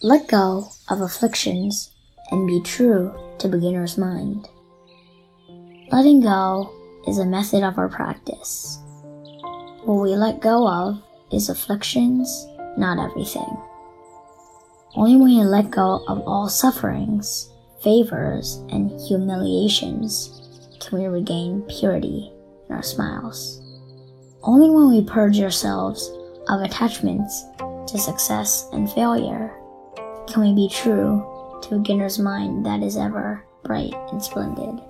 Let go of afflictions and be true to beginner's mind. Letting go is a method of our practice. What we let go of is afflictions, not everything. Only when we let go of all sufferings, favors, and humiliations can we regain purity in our smiles. Only when we purge ourselves of attachments to success and failure can we be true to a beginner's mind that is ever bright and splendid.